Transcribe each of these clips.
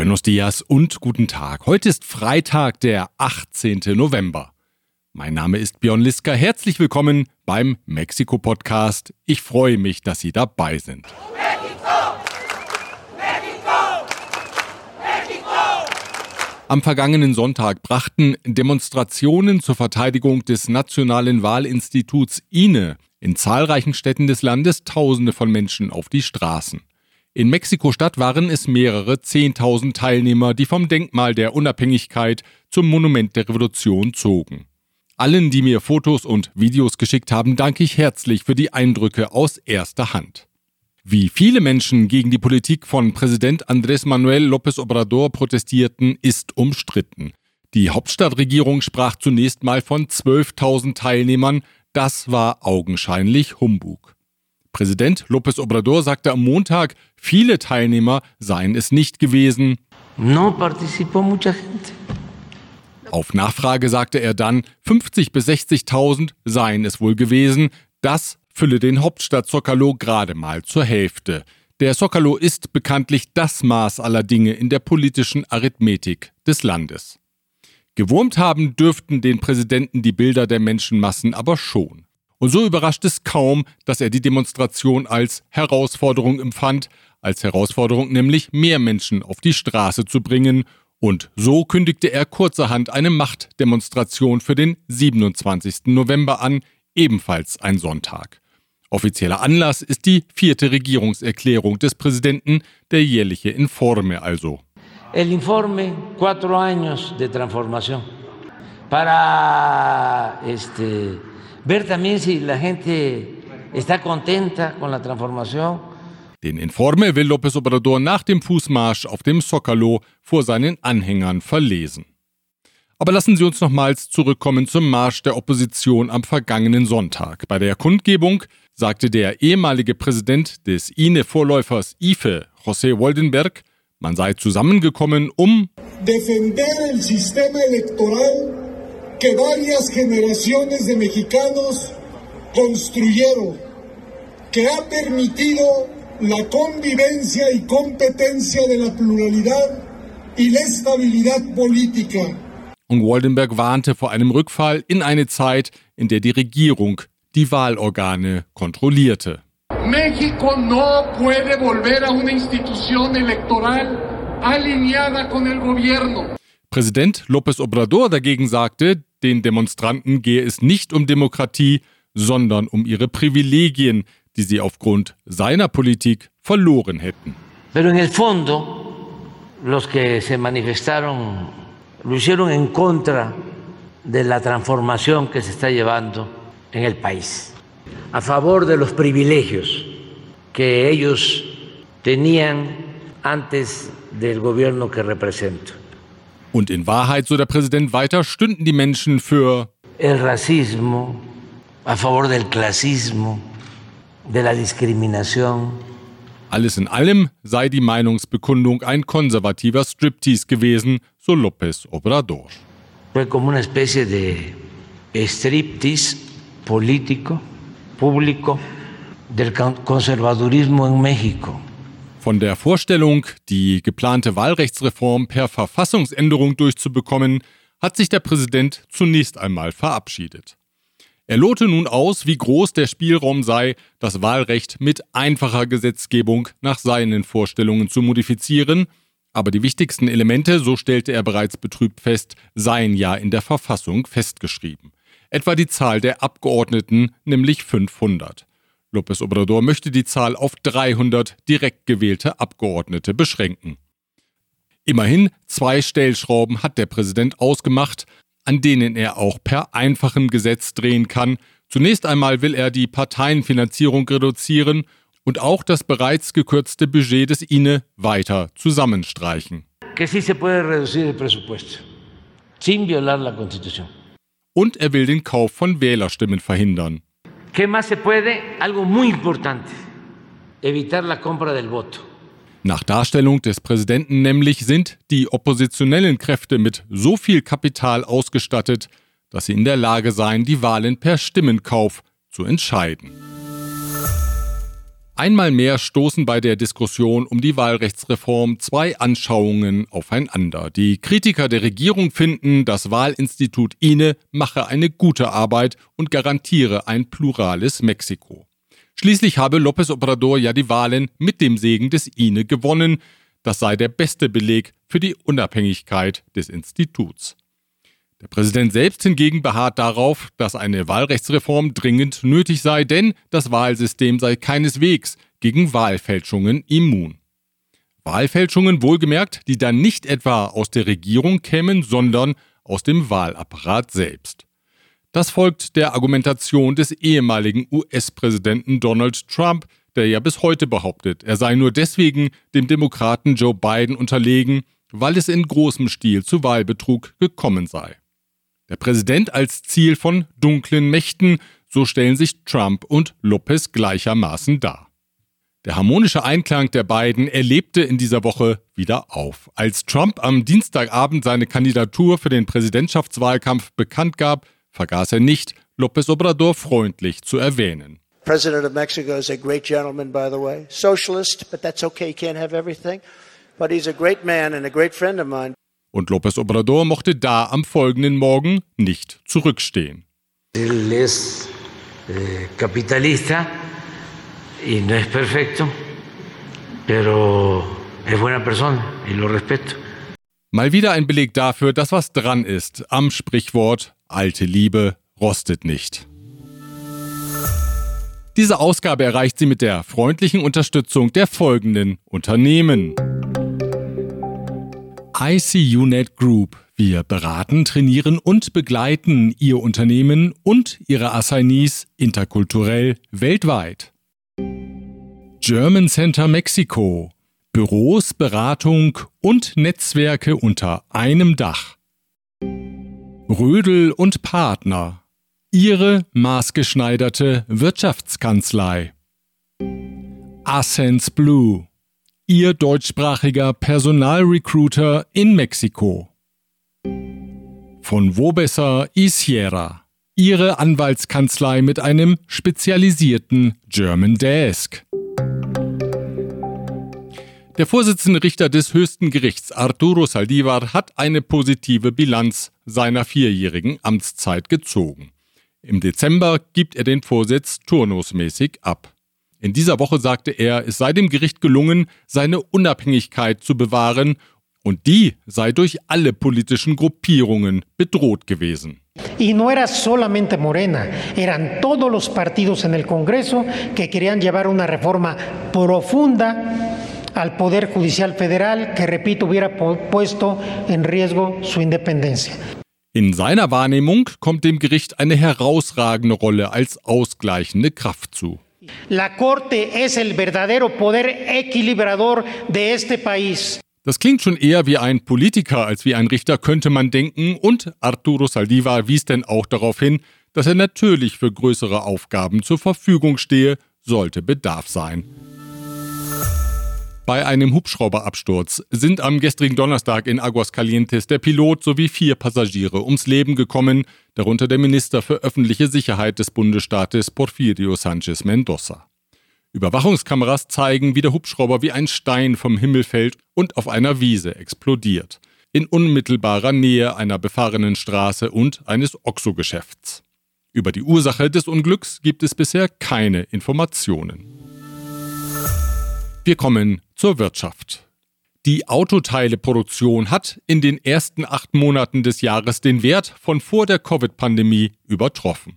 Buenos dias und guten Tag. Heute ist Freitag, der 18. November. Mein Name ist Björn Liska. Herzlich willkommen beim Mexiko-Podcast. Ich freue mich, dass Sie dabei sind. Am vergangenen Sonntag brachten Demonstrationen zur Verteidigung des Nationalen Wahlinstituts INE in zahlreichen Städten des Landes Tausende von Menschen auf die Straßen. In Mexiko-Stadt waren es mehrere Zehntausend Teilnehmer, die vom Denkmal der Unabhängigkeit zum Monument der Revolution zogen. Allen, die mir Fotos und Videos geschickt haben, danke ich herzlich für die Eindrücke aus erster Hand. Wie viele Menschen gegen die Politik von Präsident Andrés Manuel López Obrador protestierten, ist umstritten. Die Hauptstadtregierung sprach zunächst mal von 12.000 Teilnehmern, das war augenscheinlich Humbug. Präsident López Obrador sagte am Montag, viele Teilnehmer seien es nicht gewesen. No participó mucha gente. Auf Nachfrage sagte er dann, 50 bis 60.000 seien es wohl gewesen. Das fülle den Hauptstadt Zocalo gerade mal zur Hälfte. Der Zocalo ist bekanntlich das Maß aller Dinge in der politischen Arithmetik des Landes. Gewurmt haben dürften den Präsidenten die Bilder der Menschenmassen aber schon. Und so überrascht es kaum, dass er die Demonstration als Herausforderung empfand, als Herausforderung nämlich mehr Menschen auf die Straße zu bringen. Und so kündigte er kurzerhand eine Machtdemonstration für den 27. November an, ebenfalls ein Sonntag. Offizieller Anlass ist die vierte Regierungserklärung des Präsidenten, der jährliche Informe also. El informe cuatro años de transformación para este ver también si la gente está contenta con la transformación. Den Informe will López Obrador nach dem Fußmarsch auf dem Zocalo vor seinen Anhängern verlesen. Aber lassen Sie uns nochmals zurückkommen zum Marsch der Opposition am vergangenen Sonntag. Bei der Kundgebung sagte der ehemalige Präsident des INE-Vorläufers IFE, José Woldenberg, man sei zusammengekommen, um que varias generaciones de mexicanos construyeron, que ha permitido la convivencia y competencia de la pluralidad y la estabilidad política. Und Waldenberg warnte vor einem Rückfall in eine Zeit, in der die Regierung die Wahlorgane kontrollierte. México no puede volver a una institución electoral alineada con el gobierno. Präsident López Obrador dagegen sagte, den Demonstranten gehe es nicht um Demokratie, sondern um ihre Privilegien, die sie aufgrund seiner Politik verloren hätten. Pero en el fondo, los que se manifestaron lo hicieron en contra de la transformación que se está llevando en el país, a favor de los privilegios que ellos tenían antes del gobierno que represento. Und in Wahrheit, so der Präsident weiter, stünden die Menschen für el racismo, a favor del clasismo, de la discriminación. Alles in allem sei die Meinungsbekundung ein konservativer Striptease gewesen, so López Obrador. Fue como una especie de striptease político, público, del conservadurismo en México. Von der Vorstellung, die geplante Wahlrechtsreform per Verfassungsänderung durchzubekommen, hat sich der Präsident zunächst einmal verabschiedet. Er lohte nun aus, wie groß der Spielraum sei, das Wahlrecht mit einfacher Gesetzgebung nach seinen Vorstellungen zu modifizieren, aber die wichtigsten Elemente, so stellte er bereits betrübt fest, seien ja in der Verfassung festgeschrieben. Etwa die Zahl der Abgeordneten, nämlich 500. López Obrador möchte die Zahl auf 300 direkt gewählte Abgeordnete beschränken. Immerhin zwei Stellschrauben hat der Präsident ausgemacht, an denen er auch per einfachem Gesetz drehen kann. Zunächst einmal will er die Parteienfinanzierung reduzieren und auch das bereits gekürzte Budget des INE weiter zusammenstreichen. Und er will den Kauf von Wählerstimmen verhindern. ¿Qué más se puede? Algo muy importante, evitar la compra del voto. Nach Darstellung des Präsidenten nämlich sind die oppositionellen Kräfte mit so viel Kapital ausgestattet, dass sie in der Lage seien, die Wahlen per Stimmenkauf zu entscheiden. Einmal mehr stoßen bei der Diskussion um die Wahlrechtsreform zwei Anschauungen aufeinander. Die Kritiker der Regierung finden, das Wahlinstitut INE mache eine gute Arbeit und garantiere ein plurales Mexiko. Schließlich habe López Obrador ja die Wahlen mit dem Segen des INE gewonnen. Das sei der beste Beleg für die Unabhängigkeit des Instituts. Der Präsident selbst hingegen beharrt darauf, dass eine Wahlrechtsreform dringend nötig sei, denn das Wahlsystem sei keineswegs gegen Wahlfälschungen immun. Wahlfälschungen wohlgemerkt, die dann nicht etwa aus der Regierung kämen, sondern aus dem Wahlapparat selbst. Das folgt der Argumentation des ehemaligen US-Präsidenten Donald Trump, der ja bis heute behauptet, er sei nur deswegen dem Demokraten Joe Biden unterlegen, weil es in großem Stil zu Wahlbetrug gekommen sei. Der Präsident als Ziel von dunklen Mächten, so stellen sich Trump und Lopez gleichermaßen dar. Der harmonische Einklang der beiden erlebte in dieser Woche wieder auf. Als Trump am Dienstagabend seine Kandidatur für den Präsidentschaftswahlkampf bekannt gab, vergaß er nicht, López Obrador freundlich zu erwähnen. President of Mexico is a great gentleman, by the way. Socialist, but that's okay, can't have everything. But he's a great man and a great friend of mine. Und López Obrador mochte da am folgenden Morgen nicht zurückstehen. Él es eh, capitalista y no es perfecto, pero es buena persona y lo respeto. Mal wieder ein Beleg dafür, dass was dran ist am Sprichwort alte Liebe rostet nicht. Diese Ausgabe erreicht sie mit der freundlichen Unterstützung der folgenden Unternehmen. ICUNet Group. Wir beraten, trainieren und begleiten Ihr Unternehmen und Ihre Assignees interkulturell weltweit. German Center Mexico. Büros, Beratung und Netzwerke unter einem Dach. Rödel und Partner. Ihre maßgeschneiderte Wirtschaftskanzlei. Ascens Blue Ihr deutschsprachiger Personalrecruiter in Mexiko. Von Wobesser y Sierra. Ihre Anwaltskanzlei mit einem spezialisierten German Desk. Der Vorsitzende Richter des höchsten Gerichts Arturo Saldivar hat eine positive Bilanz seiner vierjährigen Amtszeit gezogen. Im Dezember gibt er den Vorsitz turnusmäßig ab. In dieser Woche sagte er, es sei dem Gericht gelungen, seine Unabhängigkeit zu bewahren und die sei durch alle politischen Gruppierungen bedroht gewesen. Y no era solamente Morena, eran todos los partidos en el Congreso que querían llevar una reforma profunda al Poder Judicial Federal que, repito, hubiera puesto en riesgo su independencia. In seiner Wahrnehmung kommt dem Gericht eine herausragende Rolle als ausgleichende Kraft zu. La Corte es el verdadero poder equilibrador de este país. Das klingt schon eher wie ein Politiker als wie ein Richter, könnte man denken, und Arturo Saldivar wies denn auch darauf hin, dass er natürlich für größere Aufgaben zur Verfügung stehe, sollte Bedarf sein. Bei einem Hubschrauberabsturz sind am gestrigen Donnerstag in Aguascalientes der Pilot sowie vier Passagiere ums Leben gekommen, darunter der Minister für öffentliche Sicherheit des Bundesstaates Porfirio Sanchez Mendoza. Überwachungskameras zeigen, wie der Hubschrauber wie ein Stein vom Himmel fällt und auf einer Wiese explodiert, in unmittelbarer Nähe einer befahrenen Straße und eines Oxo-Geschäfts. Über die Ursache des Unglücks gibt es bisher keine Informationen. Wir kommen zur Wirtschaft. Die Autoteileproduktion hat in den ersten acht Monaten des Jahres den Wert von vor der Covid-Pandemie übertroffen.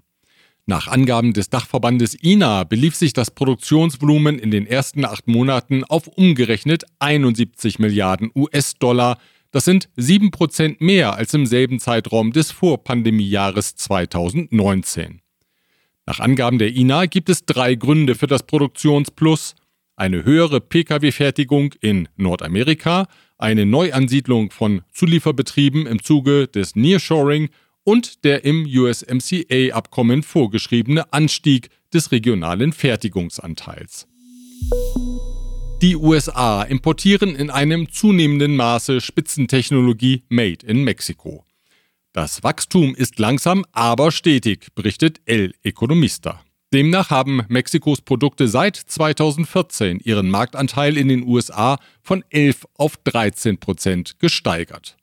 Nach Angaben des Dachverbandes INA belief sich das Produktionsvolumen in den ersten acht Monaten auf umgerechnet 71 Milliarden US-Dollar. Das sind sieben Prozent mehr als im selben Zeitraum des Vorpandemiejahres 2019. Nach Angaben der INA gibt es drei Gründe für das Produktionsplus eine höhere Pkw-Fertigung in Nordamerika, eine Neuansiedlung von Zulieferbetrieben im Zuge des Nearshoring und der im USMCA-Abkommen vorgeschriebene Anstieg des regionalen Fertigungsanteils. Die USA importieren in einem zunehmenden Maße Spitzentechnologie Made in Mexico. Das Wachstum ist langsam, aber stetig, berichtet El Economista. Demnach haben Mexikos Produkte seit 2014 ihren Marktanteil in den USA von 11 auf 13 Prozent gesteigert.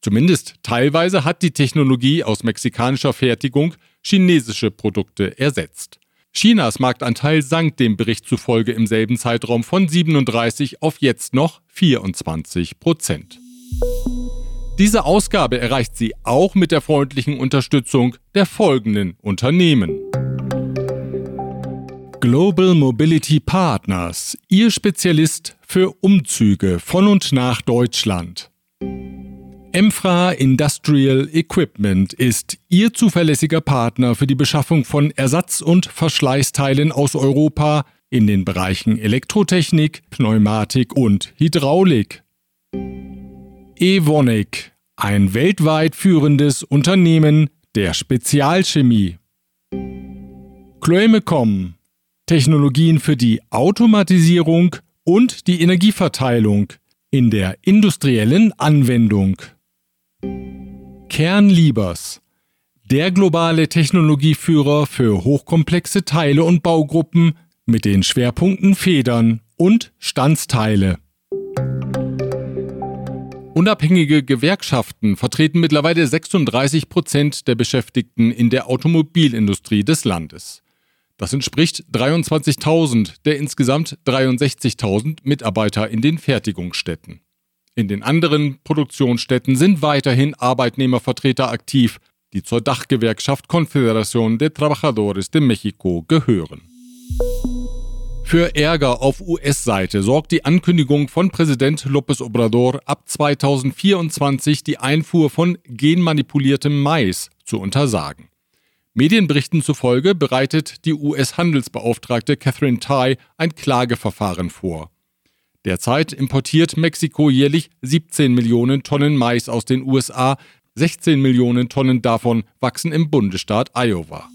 Zumindest teilweise hat die Technologie aus mexikanischer Fertigung chinesische Produkte ersetzt. Chinas Marktanteil sank dem Bericht zufolge im selben Zeitraum von 37 auf jetzt noch 24 Prozent. Diese Ausgabe erreicht sie auch mit der freundlichen Unterstützung der folgenden Unternehmen. Global Mobility Partners, Ihr Spezialist für Umzüge von und nach Deutschland. Emfra Industrial Equipment ist Ihr zuverlässiger Partner für die Beschaffung von Ersatz- und Verschleißteilen aus Europa in den Bereichen Elektrotechnik, Pneumatik und Hydraulik. Evonik, ein weltweit führendes Unternehmen der Spezialchemie. Chloemecom, Technologien für die Automatisierung und die Energieverteilung in der industriellen Anwendung. Kernliebers, der globale Technologieführer für hochkomplexe Teile und Baugruppen mit den Schwerpunkten Federn und Standsteile. Unabhängige Gewerkschaften vertreten mittlerweile 36 Prozent der Beschäftigten in der Automobilindustrie des Landes. Das entspricht 23.000 der insgesamt 63.000 Mitarbeiter in den Fertigungsstätten. In den anderen Produktionsstätten sind weiterhin Arbeitnehmervertreter aktiv, die zur Dachgewerkschaft Confederación de Trabajadores de México gehören. Für Ärger auf US-Seite sorgt die Ankündigung von Präsident López Obrador, ab 2024 die Einfuhr von genmanipuliertem Mais zu untersagen. Medienberichten zufolge bereitet die US-Handelsbeauftragte Catherine Tai ein Klageverfahren vor. Derzeit importiert Mexiko jährlich 17 Millionen Tonnen Mais aus den USA, 16 Millionen Tonnen davon wachsen im Bundesstaat Iowa.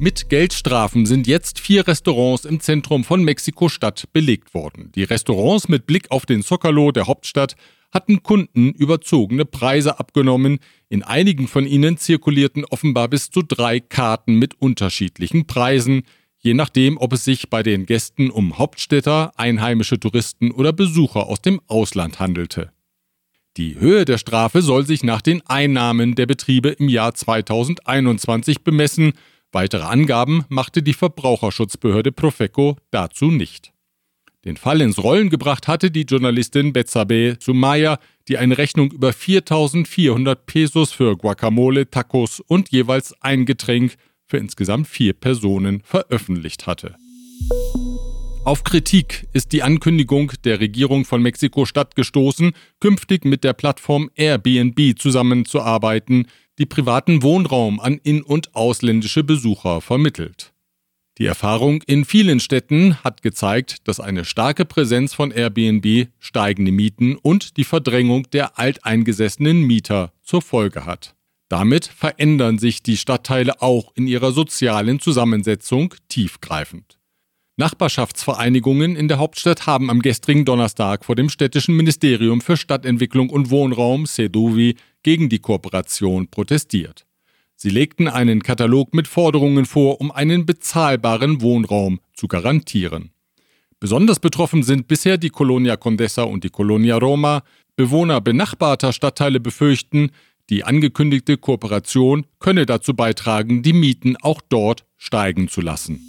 Mit Geldstrafen sind jetzt vier Restaurants im Zentrum von Mexiko-Stadt belegt worden. Die Restaurants mit Blick auf den Zocalo der Hauptstadt hatten Kunden überzogene Preise abgenommen. In einigen von ihnen zirkulierten offenbar bis zu drei Karten mit unterschiedlichen Preisen je nachdem, ob es sich bei den Gästen um Hauptstädter, einheimische Touristen oder Besucher aus dem Ausland handelte. Die Höhe der Strafe soll sich nach den Einnahmen der Betriebe im Jahr 2021 bemessen. Weitere Angaben machte die Verbraucherschutzbehörde Profeco dazu nicht. Den Fall ins Rollen gebracht hatte die Journalistin Betsabe Sumaya, die eine Rechnung über 4400 Pesos für Guacamole, Tacos und jeweils ein Getränk für insgesamt vier Personen veröffentlicht hatte. Auf Kritik ist die Ankündigung der Regierung von Mexiko-Stadt gestoßen, künftig mit der Plattform Airbnb zusammenzuarbeiten, die privaten Wohnraum an in- und ausländische Besucher vermittelt. Die Erfahrung in vielen Städten hat gezeigt, dass eine starke Präsenz von Airbnb steigende Mieten und die Verdrängung der alteingesessenen Mieter zur Folge hat. Damit verändern sich die Stadtteile auch in ihrer sozialen Zusammensetzung tiefgreifend. Nachbarschaftsvereinigungen in der Hauptstadt haben am gestrigen Donnerstag vor dem städtischen Ministerium für Stadtentwicklung und Wohnraum Seduvi gegen die Kooperation protestiert. Sie legten einen Katalog mit Forderungen vor, um einen bezahlbaren Wohnraum zu garantieren. Besonders betroffen sind bisher die Colonia Condesa und die Colonia Roma. Bewohner benachbarter Stadtteile befürchten, die angekündigte Kooperation könne dazu beitragen, die Mieten auch dort steigen zu lassen.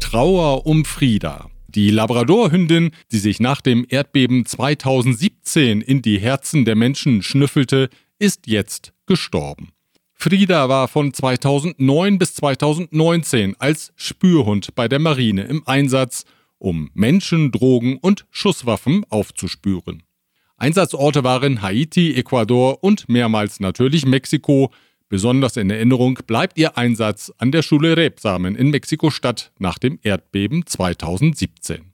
Trauer um Frieda. Die Labradorhündin, die sich nach dem Erdbeben 2017 in die Herzen der Menschen schnüffelte, ist jetzt gestorben. Frieda war von 2009 bis 2019 als Spürhund bei der Marine im Einsatz, um Menschen, Drogen und Schusswaffen aufzuspüren. Einsatzorte waren Haiti, Ecuador und mehrmals natürlich Mexiko. Besonders in Erinnerung bleibt ihr Einsatz an der Schule Rebsamen in Mexiko-Stadt nach dem Erdbeben 2017.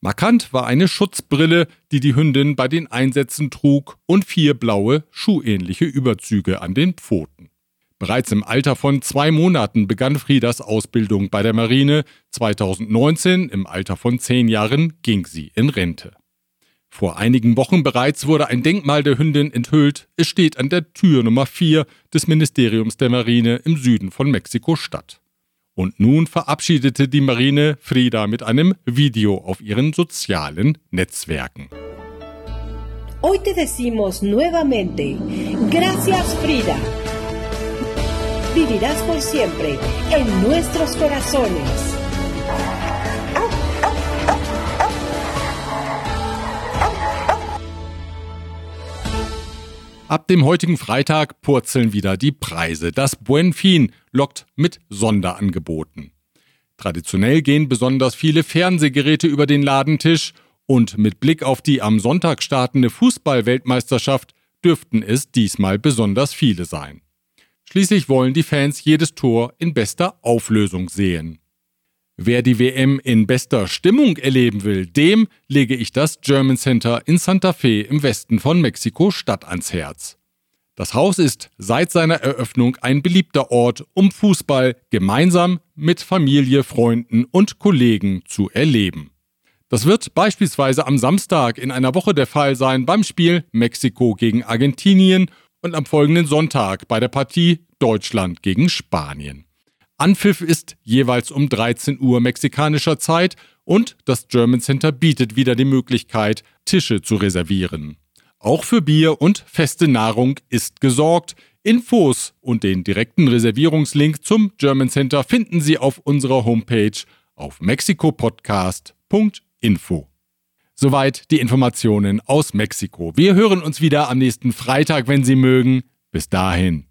Markant war eine Schutzbrille, die die Hündin bei den Einsätzen trug, und vier blaue, schuhähnliche Überzüge an den Pfoten. Bereits im Alter von zwei Monaten begann Friedas Ausbildung bei der Marine. 2019, im Alter von zehn Jahren, ging sie in Rente. Vor einigen Wochen bereits wurde ein Denkmal der Hündin enthüllt. Es steht an der Tür Nummer 4 des Ministeriums der Marine im Süden von Mexiko-Stadt. Und nun verabschiedete die Marine Frida mit einem Video auf ihren sozialen Netzwerken. Hoy te decimos nuevamente, gracias Frida. Vivirás por siempre en nuestros corazones. Ab dem heutigen Freitag purzeln wieder die Preise. Das Buen lockt mit Sonderangeboten. Traditionell gehen besonders viele Fernsehgeräte über den Ladentisch und mit Blick auf die am Sonntag startende Fußball-Weltmeisterschaft dürften es diesmal besonders viele sein. Schließlich wollen die Fans jedes Tor in bester Auflösung sehen. Wer die WM in bester Stimmung erleben will, dem lege ich das German Center in Santa Fe im Westen von Mexiko-Stadt ans Herz. Das Haus ist seit seiner Eröffnung ein beliebter Ort, um Fußball gemeinsam mit Familie, Freunden und Kollegen zu erleben. Das wird beispielsweise am Samstag in einer Woche der Fall sein beim Spiel Mexiko gegen Argentinien und am folgenden Sonntag bei der Partie Deutschland gegen Spanien. Anpfiff ist jeweils um 13 Uhr mexikanischer Zeit und das German Center bietet wieder die Möglichkeit, Tische zu reservieren. Auch für Bier und feste Nahrung ist gesorgt. Infos und den direkten Reservierungslink zum German Center finden Sie auf unserer Homepage auf mexikopodcast.info. Soweit die Informationen aus Mexiko. Wir hören uns wieder am nächsten Freitag, wenn Sie mögen. Bis dahin.